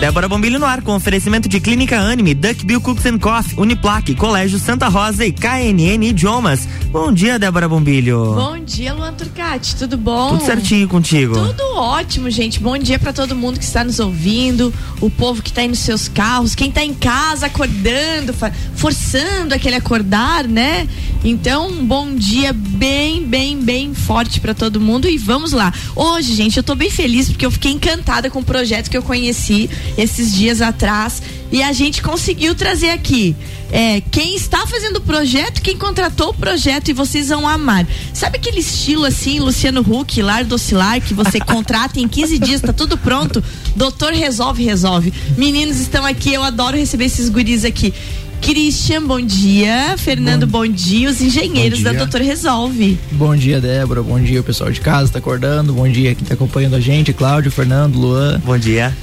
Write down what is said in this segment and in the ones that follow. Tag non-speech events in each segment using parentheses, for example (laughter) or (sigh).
Débora Bombilho no ar com oferecimento de Clínica Anime, Duckbill Cooks and Coffee, Uniplaque, Colégio Santa Rosa e KNN Idiomas. Bom dia, Débora Bombilho. Bom dia, Luan Turcati, tudo bom? Tudo certinho contigo. Tudo ótimo, gente. Bom dia para todo mundo que está nos ouvindo, o povo que está aí nos seus carros, quem está em casa acordando, forçando aquele acordar, né? Então, um bom dia bem, bem, bem forte para todo mundo e vamos lá. Hoje, gente, eu tô bem feliz porque eu fiquei encantada com o projeto que eu conheci esses dias atrás e a gente conseguiu trazer aqui é, quem está fazendo o projeto, quem contratou o projeto e vocês vão amar. Sabe aquele estilo assim, Luciano Huck, lar docilar, que você (laughs) contrata em 15 dias, tá tudo pronto? Doutor resolve, resolve. Meninos estão aqui, eu adoro receber esses guris aqui. Christian, bom dia. Fernando, bom, bom dia. Os engenheiros dia. da Doutor Resolve. Bom dia, Débora. Bom dia, o pessoal de casa tá acordando. Bom dia quem tá acompanhando a gente, Cláudio, Fernando, Luan. Bom dia.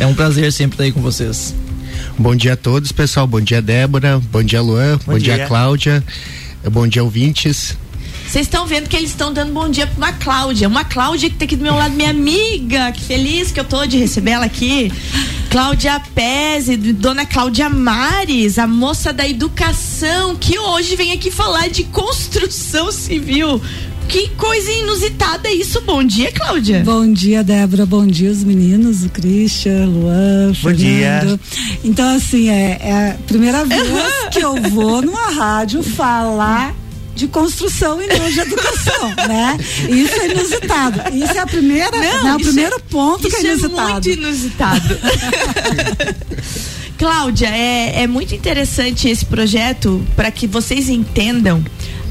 É um prazer sempre estar aí com vocês. Bom dia a todos, pessoal. Bom dia, Débora. Bom dia, Luan. Bom, bom dia. dia, Cláudia. Bom dia, ouvintes. Vocês estão vendo que eles estão dando bom dia para uma Cláudia. Uma Cláudia que está aqui do meu lado, minha amiga. Que feliz que eu tô de receber ela aqui. Cláudia Pese, dona Cláudia Mares, a moça da educação, que hoje vem aqui falar de construção civil. Que coisa inusitada isso. Bom dia, Cláudia. Bom dia, Débora. Bom dia, os meninos, o Christian, Luan, Bom Fernando. dia. Então, assim, é, é a primeira vez que eu vou numa rádio falar de construção e não de educação, (laughs) né? Isso é inusitado. Isso é a primeira, não, né, o primeiro é, ponto que é inusitado. É muito inusitado. (laughs) Cláudia, é, é muito interessante esse projeto para que vocês entendam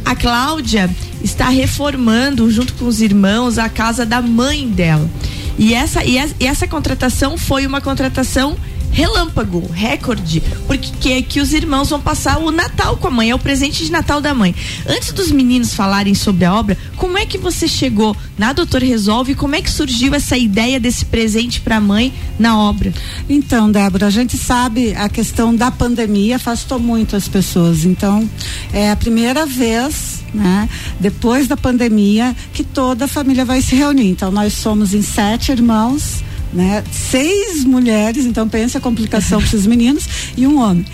a Cláudia está reformando, junto com os irmãos, a casa da mãe dela. E essa, e essa contratação foi uma contratação relâmpago, recorde, porque que, que os irmãos vão passar o Natal com a mãe, é o presente de Natal da mãe. Antes dos meninos falarem sobre a obra, como é que você chegou na Doutor Resolve? Como é que surgiu essa ideia desse presente para a mãe na obra? Então, Débora, a gente sabe a questão da pandemia afastou muito as pessoas. Então, é a primeira vez né? Depois da pandemia, que toda a família vai se reunir. Então, nós somos em sete irmãos, né? Seis mulheres, então pense a complicação para esses meninos e um homem.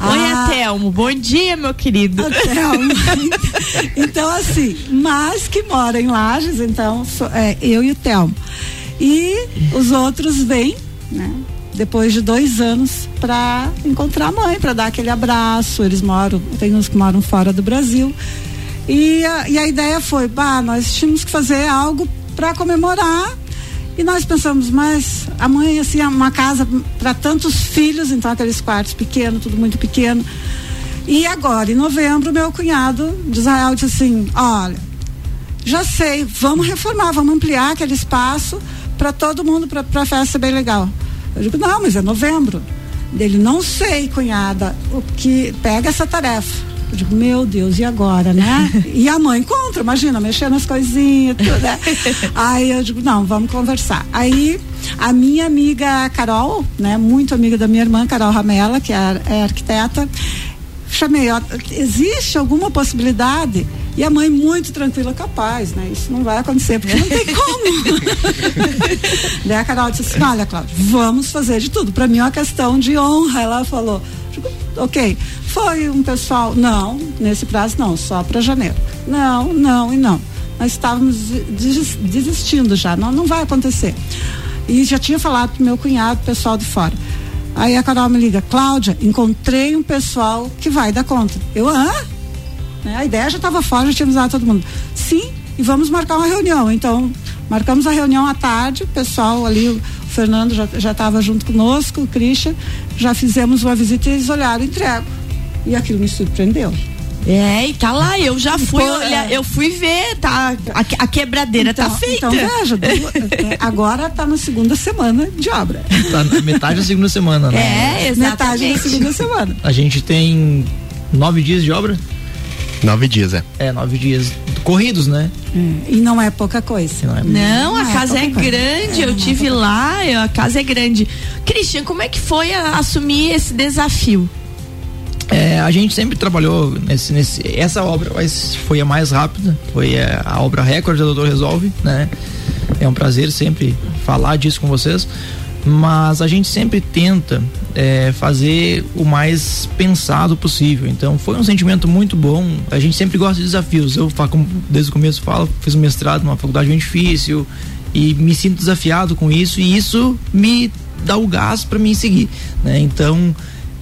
Oi, ah, Telmo, bom dia, meu querido. (laughs) Então, assim, mas que mora em Lages, então, é, eu e o Telmo. E os outros vêm, né? Depois de dois anos para encontrar a mãe, para dar aquele abraço. Eles moram, tem uns que moram fora do Brasil. E a, e a ideia foi, bah, nós tínhamos que fazer algo para comemorar e nós pensamos, mas a mãe, assim, é uma casa para tantos filhos, então aqueles quartos pequenos, tudo muito pequeno. E agora, em novembro, meu cunhado de Israel disse assim: olha, já sei, vamos reformar, vamos ampliar aquele espaço para todo mundo, para a festa bem legal. Eu digo, não, mas é novembro. Dele, não sei, cunhada, o que pega essa tarefa. Eu digo, meu Deus, e agora, né? (laughs) e a mãe contra, imagina, mexendo nas coisinhas, tudo, né? (laughs) Aí eu digo, não, vamos conversar. Aí a minha amiga Carol, né, muito amiga da minha irmã, Carol Ramela, que é, é arquiteta, chamei, ó, existe alguma possibilidade? E a mãe muito tranquila, capaz, né? Isso não vai acontecer, porque não tem como. (laughs) Daí a Carol disse assim, olha, Cláudia, vamos fazer de tudo. Para mim é uma questão de honra. Ela falou, ok, foi um pessoal, não, nesse prazo não, só para janeiro. Não, não e não. Nós estávamos desistindo já, não, não vai acontecer. E já tinha falado pro meu cunhado, pessoal de fora. Aí a Carol me liga, Cláudia, encontrei um pessoal que vai dar conta. Eu, hã? Né? A ideia já estava fora, já tínhamos dado todo mundo. Sim, e vamos marcar uma reunião. Então, marcamos a reunião à tarde, o pessoal ali, Fernando já estava junto conosco, o Christian, já fizemos uma visita e eles olharam, entrego. E aquilo me surpreendeu. É, e tá lá, eu já fui Pô, olhar, é. eu fui ver, tá, a, a quebradeira tá então, tá feita. Então veja, (laughs) é, agora tá na segunda semana de obra. Tá na metade da segunda semana, né? É, exatamente. Metade da segunda semana. A gente tem nove dias de obra? Nove dias, é. É, nove dias corridos, né? É, e não é pouca coisa. Não, é não a não é casa é, é grande, eu tive lá, eu, a casa é grande. Cristian, como é que foi a, assumir esse desafio? É, a gente sempre trabalhou nesse, nesse essa obra foi a mais rápida, foi a, a obra recorde da Doutor Resolve, né? É um prazer sempre falar disso com vocês mas a gente sempre tenta é, fazer o mais pensado possível. Então foi um sentimento muito bom. A gente sempre gosta de desafios. Eu, desde o começo falo, fiz um mestrado numa faculdade bem difícil e me sinto desafiado com isso e isso me dá o gás para mim seguir, né? Então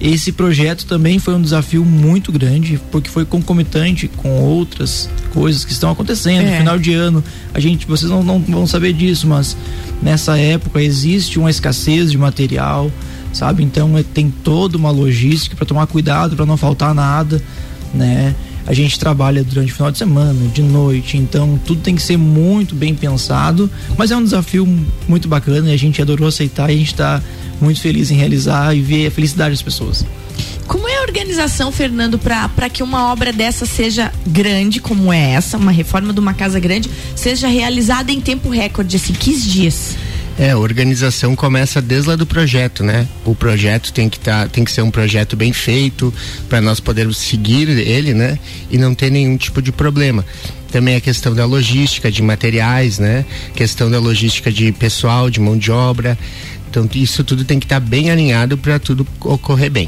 esse projeto também foi um desafio muito grande, porque foi concomitante com outras coisas que estão acontecendo. É. No final de ano, a gente, vocês não, não vão saber disso, mas nessa época existe uma escassez de material, sabe? Então é, tem toda uma logística para tomar cuidado para não faltar nada, né? A gente trabalha durante o final de semana, de noite, então tudo tem que ser muito bem pensado, mas é um desafio muito bacana e a gente adorou aceitar e a gente está muito feliz em realizar e ver a felicidade das pessoas. Como é a organização, Fernando, para que uma obra dessa seja grande, como é essa, uma reforma de uma casa grande, seja realizada em tempo recorde, assim, 15 dias? É, a organização começa desde lá do projeto, né? O projeto tem que tá, tem que ser um projeto bem feito para nós podermos seguir ele, né? E não ter nenhum tipo de problema. Também a questão da logística de materiais, né? Questão da logística de pessoal, de mão de obra. Então isso tudo tem que estar tá bem alinhado para tudo ocorrer bem.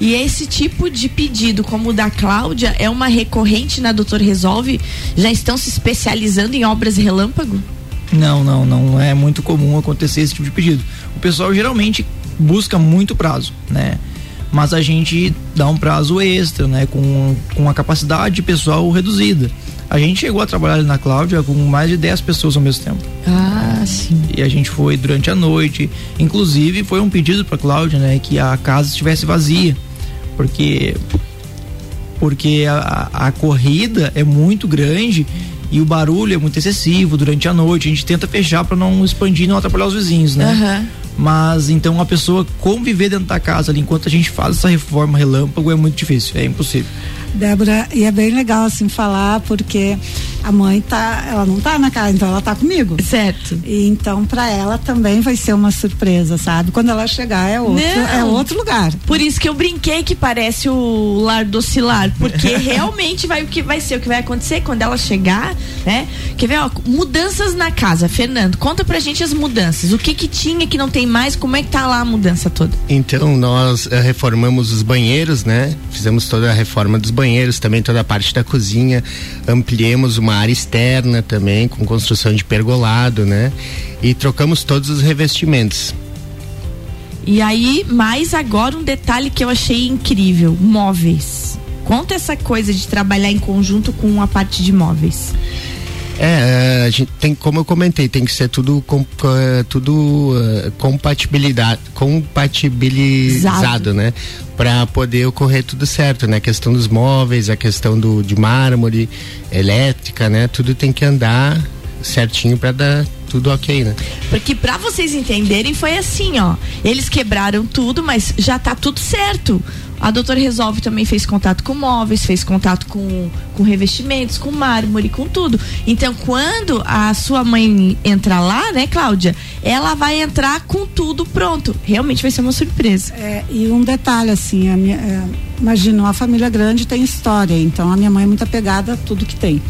E esse tipo de pedido, como o da Cláudia, é uma recorrente na Doutor Resolve? Já estão se especializando em obras relâmpago? Não, não, não é muito comum acontecer esse tipo de pedido. O pessoal geralmente busca muito prazo, né? Mas a gente dá um prazo extra, né? Com, com a capacidade pessoal reduzida. A gente chegou a trabalhar na Cláudia com mais de 10 pessoas ao mesmo tempo. Ah, sim. E a gente foi durante a noite. Inclusive, foi um pedido para Cláudia, né? Que a casa estivesse vazia. Porque porque a, a corrida é muito grande e o barulho é muito excessivo durante a noite. A gente tenta fechar para não expandir e não atrapalhar os vizinhos, né? Uhum. Mas então a pessoa conviver dentro da casa ali enquanto a gente faz essa reforma relâmpago é muito difícil, é impossível. Débora, e é bem legal assim falar, porque a mãe tá, ela não tá na casa, então ela tá comigo. Certo. E então para ela também vai ser uma surpresa, sabe? Quando ela chegar é outro, é outro lugar. Por isso que eu brinquei que parece o lar docilar, porque (laughs) realmente vai o que vai ser o que vai acontecer quando ela chegar, né? Quer ver, ó, mudanças na casa. Fernando, conta pra gente as mudanças. O que que tinha que não tem mais? Como é que tá lá a mudança toda? Então, nós uh, reformamos os banheiros, né? Fizemos toda a reforma dos banheiros banheiros, também toda a parte da cozinha. Ampliemos uma área externa também, com construção de pergolado, né? E trocamos todos os revestimentos. E aí, mais agora um detalhe que eu achei incrível: móveis. Conta essa coisa de trabalhar em conjunto com a parte de móveis. É, a gente tem, como eu comentei, tem que ser tudo, com, tudo uh, compatibilidade, compatibilizado, Exato. né? Para poder ocorrer tudo certo, né? A questão dos móveis, a questão do, de mármore, elétrica, né? Tudo tem que andar certinho para dar tudo ok, né? Porque para vocês entenderem foi assim, ó. Eles quebraram tudo, mas já tá tudo certo. A doutora Resolve também fez contato com móveis, fez contato com, com revestimentos, com mármore, com tudo. Então, quando a sua mãe entrar lá, né, Cláudia, ela vai entrar com tudo pronto. Realmente vai ser uma surpresa. É, e um detalhe, assim, a minha, é, imagina, uma família grande tem história, então a minha mãe é muito apegada a tudo que tem.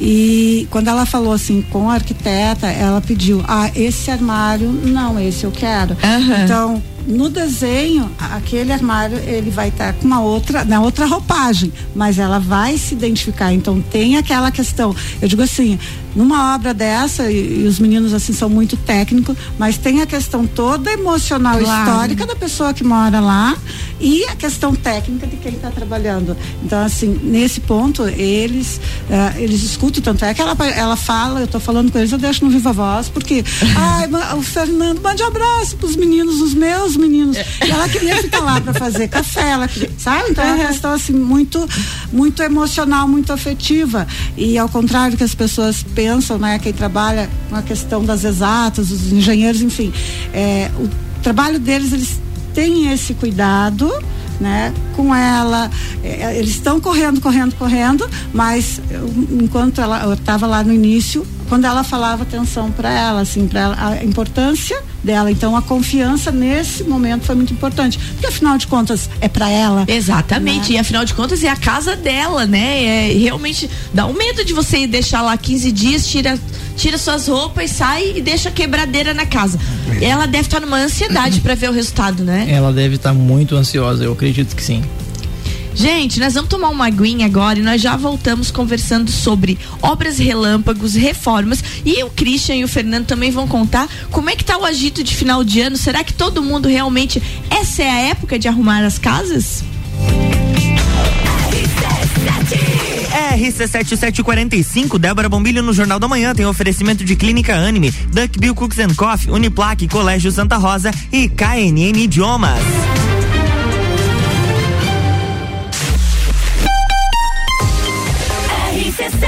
E quando ela falou assim com a arquiteta, ela pediu: ah, esse armário, não, esse eu quero. Uhum. Então, no desenho, aquele armário ele vai estar tá com uma outra, na outra roupagem, mas ela vai se identificar. Então tem aquela questão. Eu digo assim, numa obra dessa e, e os meninos assim são muito técnicos, mas tem a questão toda emocional claro. histórica da pessoa que mora lá e a questão técnica de quem está trabalhando. Então assim nesse ponto eles uh, eles escutam tanto é que ela ela fala, eu estou falando com eles, eu deixo no viva voz porque (laughs) ai o Fernando mande um abraço para os meninos, os meus meninos. É. E ela queria ficar lá para fazer café, ela queria, sabe? Então é uma questão assim muito, muito emocional, muito afetiva. E ao contrário que as pessoas pensam, né? Quem trabalha com a questão das exatas, os engenheiros, enfim, é, o trabalho deles, eles têm esse cuidado né, com ela. É, eles estão correndo, correndo, correndo, mas eu, enquanto ela estava lá no início, quando ela falava atenção para ela, assim, para a importância dela. Então a confiança nesse momento foi muito importante, porque afinal de contas é para ela. Exatamente. Né? E afinal de contas é a casa dela, né? É realmente dá um medo de você deixar lá 15 dias, tira tira suas roupas, sai e deixa a quebradeira na casa. Ela deve estar numa ansiedade para ver o resultado, né? Ela deve estar muito ansiosa, eu acredito que sim. Gente, nós vamos tomar uma aguinha agora e nós já voltamos conversando sobre obras relâmpagos, reformas e o Christian e o Fernando também vão contar como é que tá o agito de final de ano. Será que todo mundo realmente essa é a época de arrumar as casas? RC7745, Débora Bombilho no Jornal da Manhã tem oferecimento de Clínica Anime, Duck Bill Cooks and Coffee, Uniplaque, Colégio Santa Rosa e KNN Idiomas. This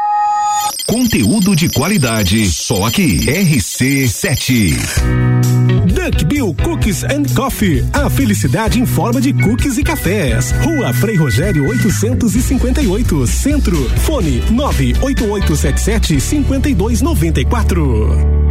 Conteúdo de qualidade, só aqui. RC7. Duck Bill Cookies and Coffee. A felicidade em forma de cookies e cafés. Rua Frei Rogério 858, Centro. Fone 98877 5294.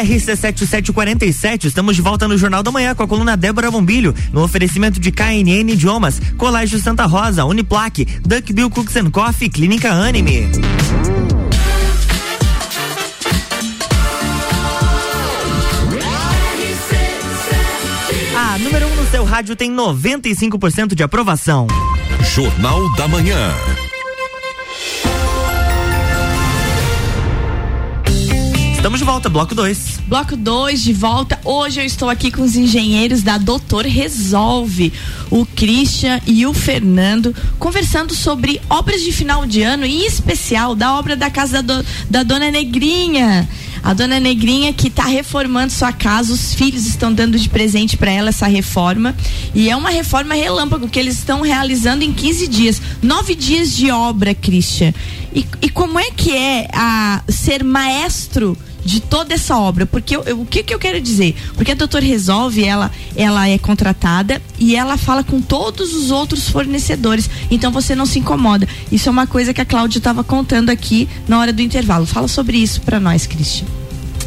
RC7747, estamos de volta no Jornal da Manhã com a coluna Débora Bombilho, no oferecimento de KNN Idiomas, Colégio Santa Rosa, Uniplaque, Duck Bill Cooks and Coffee, Clínica Anime. A número 1 um no seu rádio tem 95% de aprovação. Jornal da Manhã. Estamos de volta, bloco 2. Bloco 2 de volta. Hoje eu estou aqui com os engenheiros da Doutor Resolve, o Christian e o Fernando, conversando sobre obras de final de ano, em especial da obra da casa da, do, da Dona Negrinha. A dona Negrinha que está reformando sua casa, os filhos estão dando de presente para ela essa reforma. E é uma reforma relâmpago que eles estão realizando em 15 dias. Nove dias de obra, Christian. E, e como é que é a ser maestro? De toda essa obra. Porque eu, eu, o que, que eu quero dizer? Porque a Doutor Resolve, ela, ela é contratada e ela fala com todos os outros fornecedores. Então você não se incomoda. Isso é uma coisa que a Cláudia estava contando aqui na hora do intervalo. Fala sobre isso para nós, Cristian.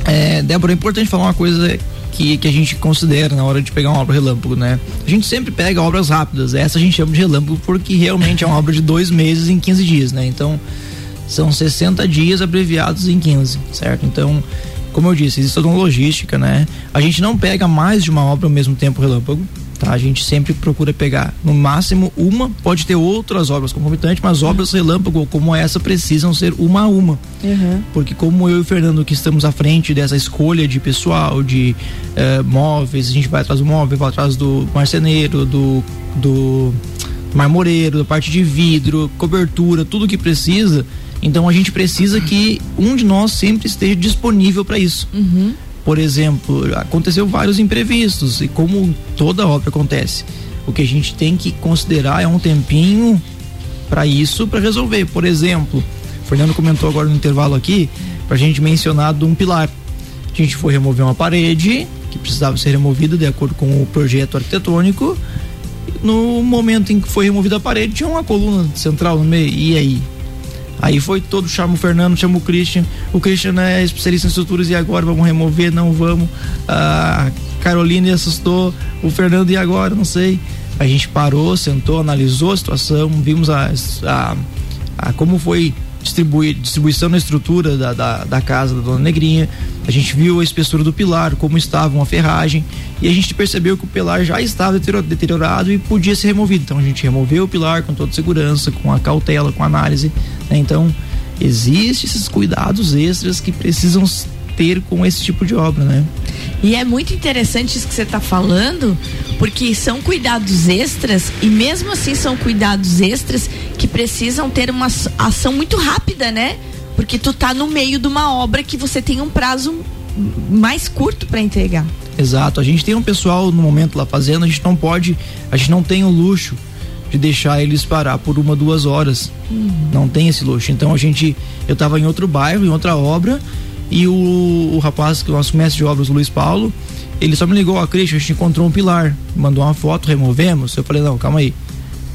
É, Débora, é importante falar uma coisa que, que a gente considera na hora de pegar uma obra relâmpago, né? A gente sempre pega obras rápidas. Essa a gente chama de relâmpago porque realmente é uma obra de dois meses em 15 dias, né? Então são 60 dias abreviados em 15, certo? Então, como eu disse, existe toda uma logística, né? A gente não pega mais de uma obra ao mesmo tempo relâmpago, tá? A gente sempre procura pegar no máximo uma, pode ter outras obras concomitantes, mas obras relâmpago como essa precisam ser uma a uma. Uhum. Porque como eu e o Fernando que estamos à frente dessa escolha de pessoal, de uh, móveis, a gente vai atrás do móvel, vai atrás do marceneiro, do, do marmoreiro, da parte de vidro, cobertura, tudo que precisa então a gente precisa que um de nós sempre esteja disponível para isso. Uhum. Por exemplo, aconteceu vários imprevistos e como toda obra acontece, o que a gente tem que considerar é um tempinho para isso, para resolver. Por exemplo, Fernando comentou agora no intervalo aqui, pra gente mencionar de um pilar. A gente foi remover uma parede que precisava ser removida de acordo com o projeto arquitetônico. No momento em que foi removida a parede, tinha uma coluna central no meio. E aí? Aí foi todo, chama o Fernando, chama o Christian. O Christian é especialista em estruturas e agora vamos remover, não vamos. A Carolina assustou, o Fernando e agora, não sei. A gente parou, sentou, analisou a situação, vimos a, a, a como foi distribuir, distribuição da estrutura da, da, da, casa da Dona Negrinha. A gente viu a espessura do pilar, como estava uma ferragem, e a gente percebeu que o pilar já estava deteriorado e podia ser removido. Então a gente removeu o pilar com toda segurança, com a cautela, com a análise. Né? Então, existem esses cuidados extras que precisam ter com esse tipo de obra, né? E é muito interessante isso que você está falando, porque são cuidados extras e mesmo assim são cuidados extras que precisam ter uma ação muito rápida, né? Porque tu tá no meio de uma obra que você tem um prazo mais curto para entregar. Exato. A gente tem um pessoal no momento lá fazendo, a gente não pode, a gente não tem o luxo de deixar eles parar por uma, duas horas. Uhum. Não tem esse luxo. Então a gente, eu estava em outro bairro, em outra obra, e o, o rapaz, que é o nosso mestre de obras, o Luiz Paulo, ele só me ligou, ó, Cristian, a gente encontrou um pilar, mandou uma foto, removemos. Eu falei, não, calma aí.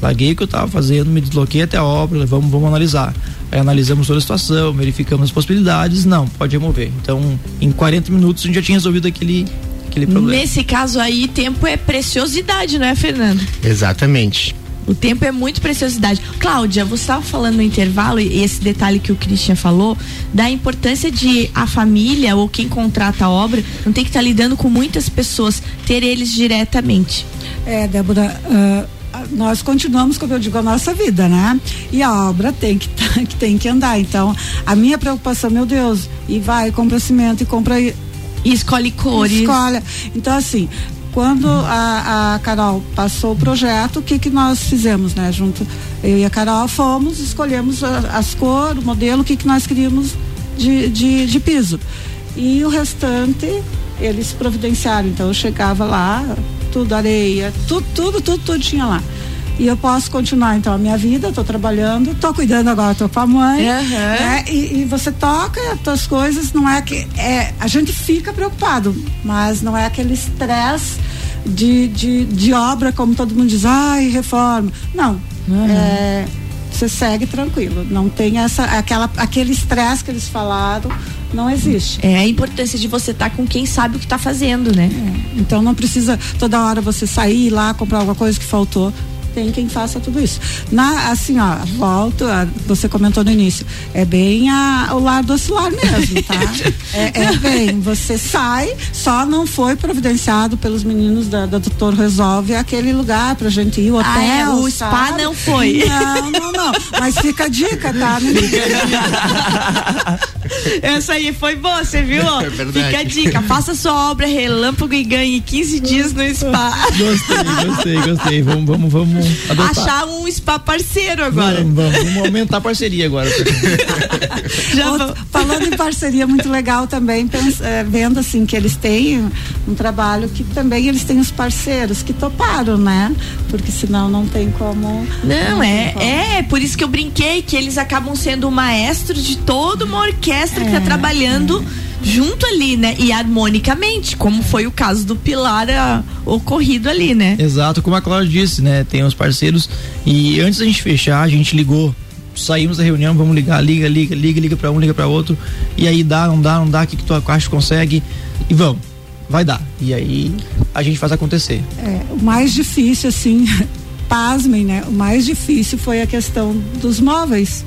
Larguei o que eu estava fazendo, me desloquei até a obra, vamos, vamos analisar. Aí analisamos toda a situação, verificamos as possibilidades, não, pode remover. Então, em 40 minutos a gente já tinha resolvido aquele, aquele problema. Nesse caso aí, tempo é preciosidade, não é, Fernando? Exatamente. O tempo é muito preciosidade. Cláudia, você estava falando no intervalo, e esse detalhe que o Christian falou, da importância de a família ou quem contrata a obra não tem que estar tá lidando com muitas pessoas, ter eles diretamente. É, Débora. Uh nós continuamos, como eu digo, a nossa vida, né? E a obra tem que, (laughs) que tem que andar. Então, a minha preocupação, meu Deus, e vai, compra cimento e compra e escolhe cores. Escolhe. Então, assim, quando a, a Carol passou o projeto, o que que nós fizemos, né? Junto, eu e a Carol fomos, escolhemos as cores, o modelo, o que que nós queríamos de, de, de piso. E o restante, eles providenciaram. Então eu chegava lá, tudo areia, tudo, tudo, tudo, tudo tinha lá e eu posso continuar então a minha vida, estou trabalhando, estou cuidando agora, estou com a mãe, uhum. né? E, e, você toca as tuas coisas, não é que é, a gente fica preocupado, mas não é aquele estresse de, de, de obra como todo mundo diz, ai, reforma. Não. Uhum. É, você segue tranquilo, não tem essa aquela aquele estresse que eles falaram não existe. É a importância de você estar tá com quem sabe o que está fazendo, né? É. Então não precisa toda hora você sair lá comprar alguma coisa que faltou tem quem faça tudo isso. Na, assim, ó, volto, a, você comentou no início, é bem a, o lado oscilar mesmo, tá? (laughs) é, é, bem, você sai, só não foi providenciado pelos meninos da, da Doutor Resolve aquele lugar pra gente ir, o hotel. Ah, é, o spa sabe? não foi. Não, não, não. Mas fica a dica, tá? (laughs) Essa aí foi boa, você viu? (laughs) É fica a dica, faça sua obra relâmpago e ganhe 15 dias no spa. Gostei, gostei, gostei. Vamos, vamos, vamos adotar. achar um spa parceiro agora. Vamos, vamos, vamos aumentar a parceria agora. (laughs) Outro, falando em parceria, muito legal também, pensa, é, vendo assim que eles têm um trabalho que também eles têm os parceiros que toparam, né? Porque senão não tem como. Não, não é, como. é, por isso que eu brinquei que eles acabam sendo o maestro de toda uma orquestra é, que está trabalhando. É junto ali, né? E harmonicamente, como foi o caso do Pilar a, ocorrido ali, né? Exato, como a Cláudia disse, né? Tem os parceiros e antes da gente fechar, a gente ligou saímos da reunião, vamos ligar, liga, liga, liga, liga para um, liga para outro, e aí dá, não dá, não dá, o que, que tu acha consegue, e vamos, vai dar. E aí a gente faz acontecer. É, o mais difícil, assim, (laughs) pasmem, né? O mais difícil foi a questão dos móveis.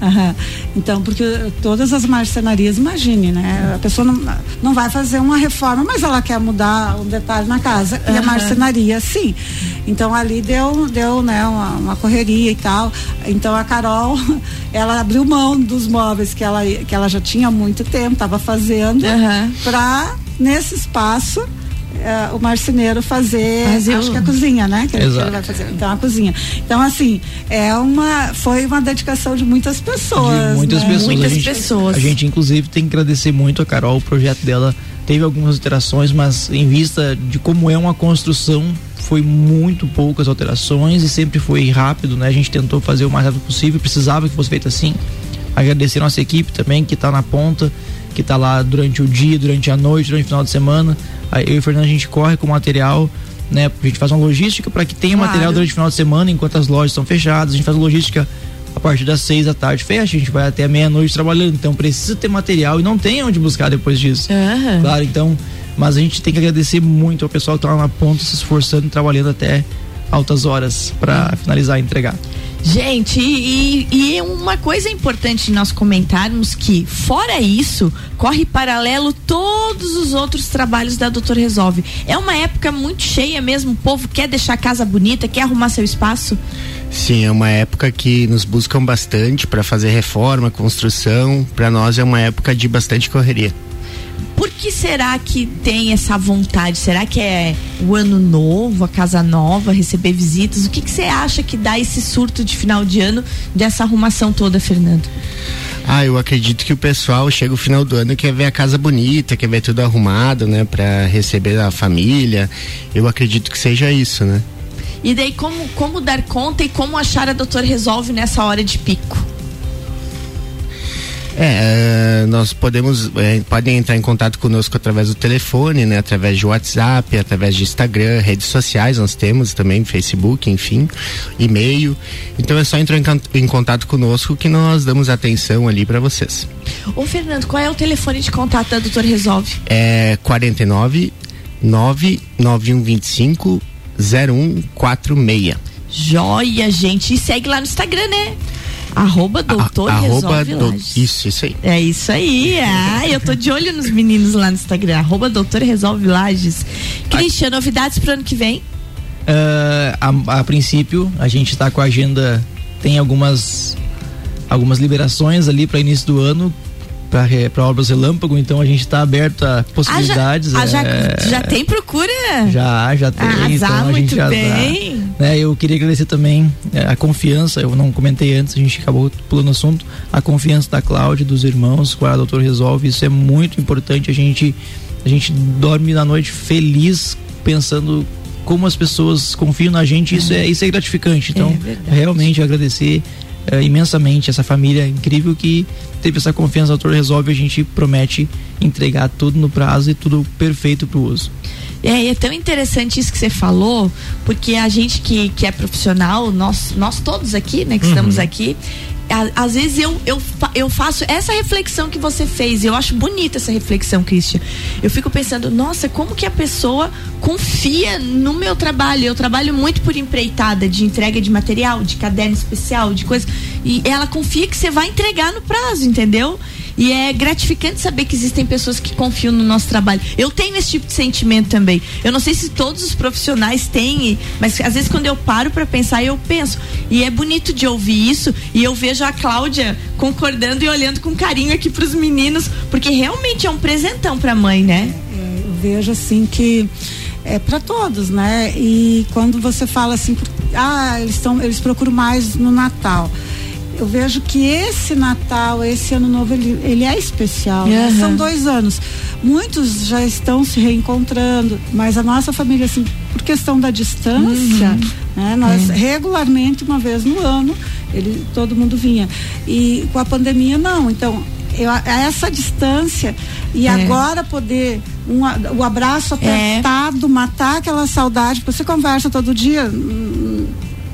Uhum. Então, porque todas as marcenarias, imagine, né? A pessoa não, não vai fazer uma reforma, mas ela quer mudar um detalhe na casa. Uhum. E a marcenaria, sim. Então ali deu, deu né, uma, uma, correria e tal. Então a Carol, (laughs) ela abriu mão dos móveis que ela, que ela já tinha há muito tempo, estava fazendo, uhum. para nesse espaço uh, o marceneiro fazer, fazer acho o... que a cozinha, né? Que, Exato. ele vai fazer. Então a cozinha. Então assim, é uma foi uma dedicação de muitas pessoas. De muitas né? pessoas. Muitas a gente, pessoas. A gente inclusive tem que agradecer muito a Carol, o projeto dela teve algumas alterações, mas em vista de como é uma construção, foi muito poucas alterações e sempre foi rápido, né? A gente tentou fazer o mais rápido possível, precisava que fosse feito assim Agradecer a nossa equipe também, que está na ponta, que está lá durante o dia, durante a noite, durante o final de semana. Eu e o Fernando a gente corre com material, né? A gente faz uma logística para que tenha Claro. material durante o final de semana, enquanto as lojas estão fechadas. A gente faz logística a partir das seis da tarde fecha, a gente vai até meia-noite trabalhando. Então precisa ter material e não tem onde buscar depois disso. Aham. Claro, então, mas a gente tem que agradecer muito ao pessoal que tá lá na ponta se esforçando, trabalhando até altas horas para finalizar e entregar. Gente, e, e uma coisa importante nós comentarmos que, fora isso, corre paralelo todos os outros trabalhos da Doutor Resolve. É uma época muito cheia mesmo, o povo quer deixar a casa bonita, quer arrumar seu espaço. Sim, é uma época que nos buscam bastante para fazer reforma, construção. Para nós é uma época de bastante correria. Por que será que tem essa vontade? Será que é o ano novo, a casa nova, receber visitas? O que que você acha que dá esse surto de final de ano dessa arrumação toda, Fernando? Ah, eu acredito que o pessoal chega o final do ano e quer ver a casa bonita, quer ver tudo arrumado, né, para receber a família. Eu acredito que seja isso, né? E daí como, como dar conta e como achar a Doutor Resolve nessa hora de pico? É, eh, nós podemos, eh, podem entrar em contato conosco através do telefone, né? Através de WhatsApp, através de Instagram, redes sociais nós temos também, Facebook, enfim, e-mail. Então é só entrar em contato conosco que nós damos atenção ali para vocês. Ô Fernando, qual é o telefone de contato da Doutor Resolve? É 49 99125 0146. Joia, gente. E segue lá no Instagram, né? Arroba Doutor A- arroba Resolve do-. Isso, isso aí. É isso aí. Ah, eu tô de olho nos meninos lá no Instagram. Arroba Doutor Resolve Lages. Christian, novidades pro ano que vem? Ah, a, a princípio, a gente está com a agenda, tem algumas algumas liberações ali para início do ano para obras relâmpago, então a gente está aberto a possibilidades. Ah, já, ah, é, já, já tem procura? Já, já tem. Arrasar então a muito gente já bem. Né, eu queria agradecer também é, a confiança, eu não comentei antes, a gente acabou pulando o assunto, a confiança da Cláudia, dos irmãos, com a Doutor Resolve, isso é muito importante, a gente, a gente dorme na noite feliz, pensando como as pessoas confiam na gente, isso é, isso é gratificante, então verdade. realmente agradecer é, imensamente essa família incrível que teve essa confiança, a Doutor Resolve, a gente promete entregar tudo no prazo e tudo perfeito pro uso. É, e é tão interessante isso que você falou, porque a gente que, que é profissional, nós, nós todos aqui, né, que estamos aqui, às vezes eu, eu, eu faço essa reflexão que você fez, eu acho bonita essa reflexão, Christian. Eu fico pensando, nossa, como que a pessoa confia no meu trabalho? Eu trabalho muito por empreitada de entrega de material, de caderno especial, de coisa. E ela confia que você vai entregar no prazo, entendeu? E é gratificante saber que existem pessoas que confiam no nosso trabalho. Eu tenho esse tipo de sentimento também. Eu não sei se todos os profissionais têm, mas às vezes quando eu paro para pensar, eu penso. E é bonito de ouvir isso. E eu vejo a Cláudia concordando e olhando com carinho aqui pros meninos, porque realmente é um presentão pra mãe, né? eu vejo assim que é para todos, né? E quando você fala assim, ah, eles estão, eles procuram mais no Natal. Eu vejo que esse Natal, esse ano novo, ele, ele é especial. né? Aham. São dois anos. Muitos já estão se reencontrando, mas a nossa família, assim, por questão da distância, né? Nós regularmente, uma vez no ano, ele, todo mundo vinha. E com a pandemia, não. Então, eu, essa distância e É. agora poder um o abraço apertado, matar aquela saudade, porque você conversa todo dia, hum,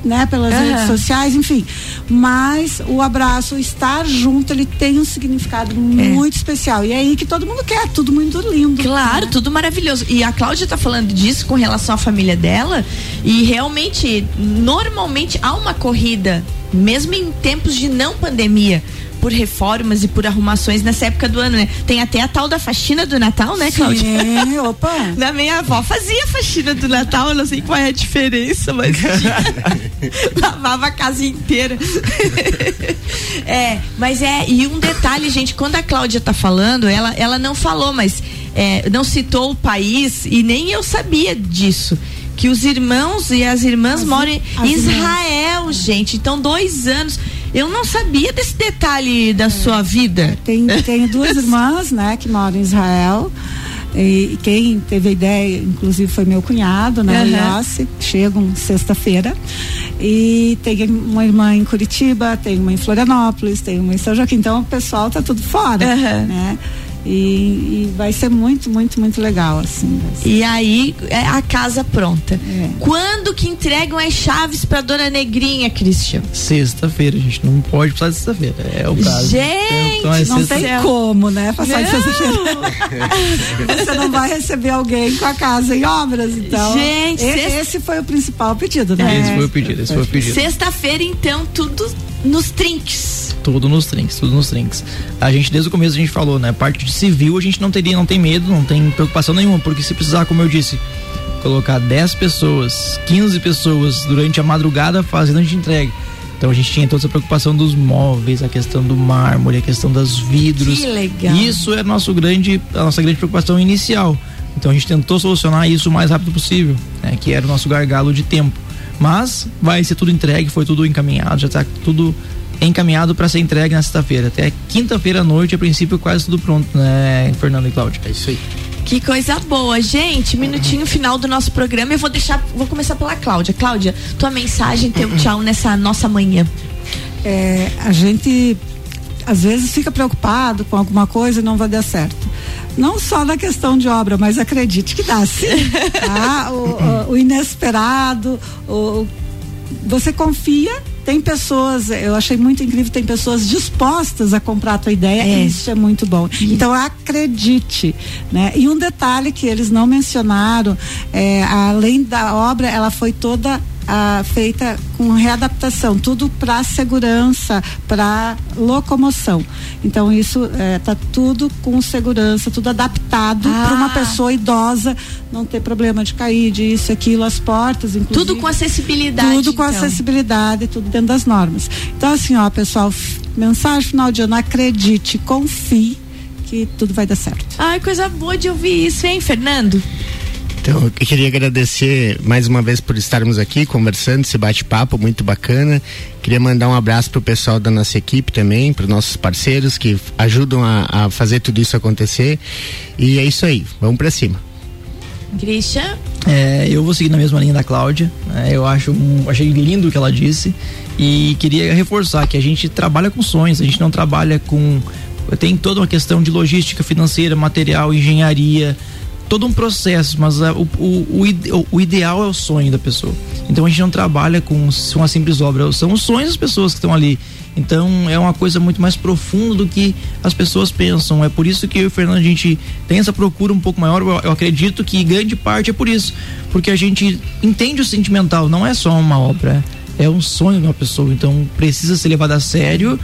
né, pelas Aham. redes sociais, enfim. Mas o abraço, o estar junto, ele tem um significado muito especial. E é aí que todo mundo quer, tudo muito lindo. Claro, né? tudo maravilhoso. E a Cláudia tá falando disso com relação à família dela. E realmente, normalmente há uma corrida, mesmo em tempos de não pandemia. Por reformas e por arrumações nessa época do ano, né? Tem até a tal da faxina do Natal, né, Cláudia? Sim, (laughs) opa. Na minha avó fazia faxina do Natal, eu não sei qual é a diferença, mas (laughs) lavava a casa inteira. (laughs) é, mas é, e um detalhe, gente, quando a Cláudia tá falando, ela, ela não falou, mas é, não citou o país e nem eu sabia disso. Que os irmãos e as irmãs As- moram em Israel, gente. Então, dois anos. Eu não sabia desse detalhe da sua vida. Tem, tenho duas (laughs) irmãs, né, que moram em Israel. E quem teve a ideia, inclusive, foi meu cunhado, né, o Yossi, chegam sexta-feira. E tem uma irmã em Curitiba, tem uma em Florianópolis, tem uma em São Joaquim. Então o pessoal tá tudo fora, Aham. né? E, e vai ser muito, muito, muito legal, assim. E aí é a casa pronta. É. Quando que entregam as chaves pra dona Negrinha, Christian? Sexta-feira, gente. Não pode precisar de sexta-feira. É o prazo. Gente, Então, é Não tem como, né? Passar de sexta-feira. (laughs) Você não vai receber alguém com a casa em obras, então. Gente, e- sexta- esse foi o principal pedido, né? Esse foi o pedido, esse foi o pedido. Sexta-feira, então, tudo nos trinques. Tudo nos trinks, tudo nos trinks. A gente, desde o começo, a gente falou, né? Parte de civil, a gente não teria, não tem medo, não tem preocupação nenhuma, porque se precisar, como eu disse, colocar 10 pessoas, 15 pessoas durante a madrugada fazendo, a gente entrega. Então a gente tinha toda essa preocupação dos móveis, a questão do mármore, a questão dos vidros. Que legal. Isso é nosso grande, a nossa grande preocupação inicial. Então a gente tentou solucionar isso o mais rápido possível, né? Que era o nosso gargalo de tempo. Mas vai ser tudo entregue, foi tudo encaminhado, já está tudo encaminhado para ser entregue na sexta-feira. Até quinta-feira à noite, a princípio, quase tudo pronto, né, Fernando e Cláudia? É isso aí. Que coisa boa, gente. Minutinho final do nosso programa. Eu vou deixar, vou começar pela Cláudia. Cláudia, tua mensagem, teu (clears throat) tchau nessa nossa manhã. É, a gente às vezes fica preocupado com alguma coisa e não vai dar certo. Não só na questão de obra, mas acredite que dá sim. (laughs) tá? o, o- o inesperado, o- você confia, tem pessoas, eu achei muito incrível, tem pessoas dispostas a comprar a tua ideia, É. e isso é muito bom. Então acredite, né? E um detalhe que eles não mencionaram, é, além da obra, ela foi toda ah, feita com readaptação, tudo para segurança, para locomoção. Então isso está tudo com segurança, tudo adaptado Ah. para uma pessoa idosa não ter problema de cair, de isso, aquilo, as portas, inclusive. Tudo com acessibilidade. Tudo com então. acessibilidade, tudo dentro das normas. Então, assim, ó, pessoal, mensagem final de ano, acredite, confie que tudo vai dar certo. Ai, coisa boa de ouvir isso, hein, Fernando? Então, eu queria agradecer mais uma vez por estarmos aqui conversando, esse bate-papo muito bacana. Queria mandar um abraço pro pessoal da nossa equipe também, para nossos parceiros que ajudam a, a fazer tudo isso acontecer. E é isso aí, vamos para cima. Christian? É, eu vou seguir na mesma linha da Cláudia. né? eu acho, um- achei lindo o que ela disse e queria reforçar que a gente trabalha com sonhos, a gente não trabalha com tem toda uma questão de logística financeira, material, engenharia, todo um processo, mas a- o, o, o, ide- o- o ideal é o sonho da pessoa. Então a gente não trabalha com uma simples obra, são os sonhos das pessoas que estão ali. Então é uma coisa muito mais profunda do que as pessoas pensam. É por isso que eu e o Fernando a gente tem essa procura um pouco maior. Eu, eu acredito que grande parte é por isso, porque a gente entende o sentimental. Não é só uma obra, é um sonho de uma pessoa. Então precisa ser levado a sério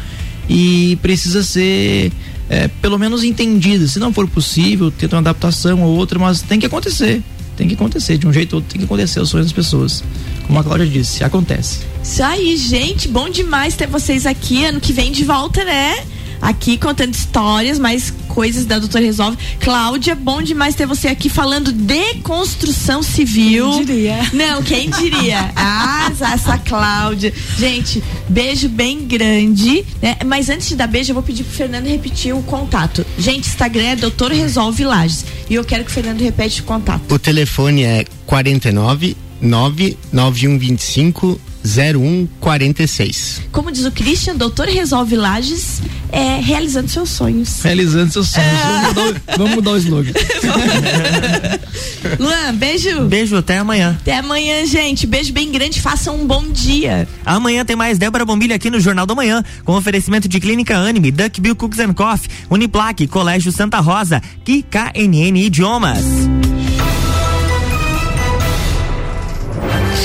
e precisa ser é, pelo menos entendida. Se não for possível, tenta uma adaptação ou outra, mas tem que acontecer. Tem que acontecer, de um jeito ou outro tem que acontecer os sonhos das pessoas. Como a Cláudia disse, acontece. Isso aí, gente. Bom demais ter vocês aqui. Ano que vem de volta, né? Aqui contando histórias, mais coisas da Doutora Resolve. Cláudia, bom demais ter você aqui falando de construção civil. Quem diria? Não, quem diria? (laughs) Ah, essa Cláudia. Gente, beijo bem grande. Né? Mas antes de dar beijo, eu vou pedir pro Fernando repetir o contato. Gente, Instagram é Doutor Resolve Lages. E eu quero que o Fernando repete o contato. O telefone é 49 99125 0146. Como diz o Christian, Doutor Resolve Lages é realizando seus sonhos. Realizando seus sonhos. Vamos, mudar o, vamos mudar o slogan. (laughs) Luan, beijo. Beijo, até amanhã. Até amanhã, gente. Beijo bem grande. Façam um bom dia. Amanhã tem mais Débora Bombilha aqui no Jornal da Manhã, com oferecimento de Clínica Anime, Duck Bill Cooks and Coffee, Uniplaque, Colégio Santa Rosa e KNN Idiomas.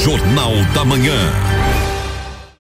Jornal da Manhã.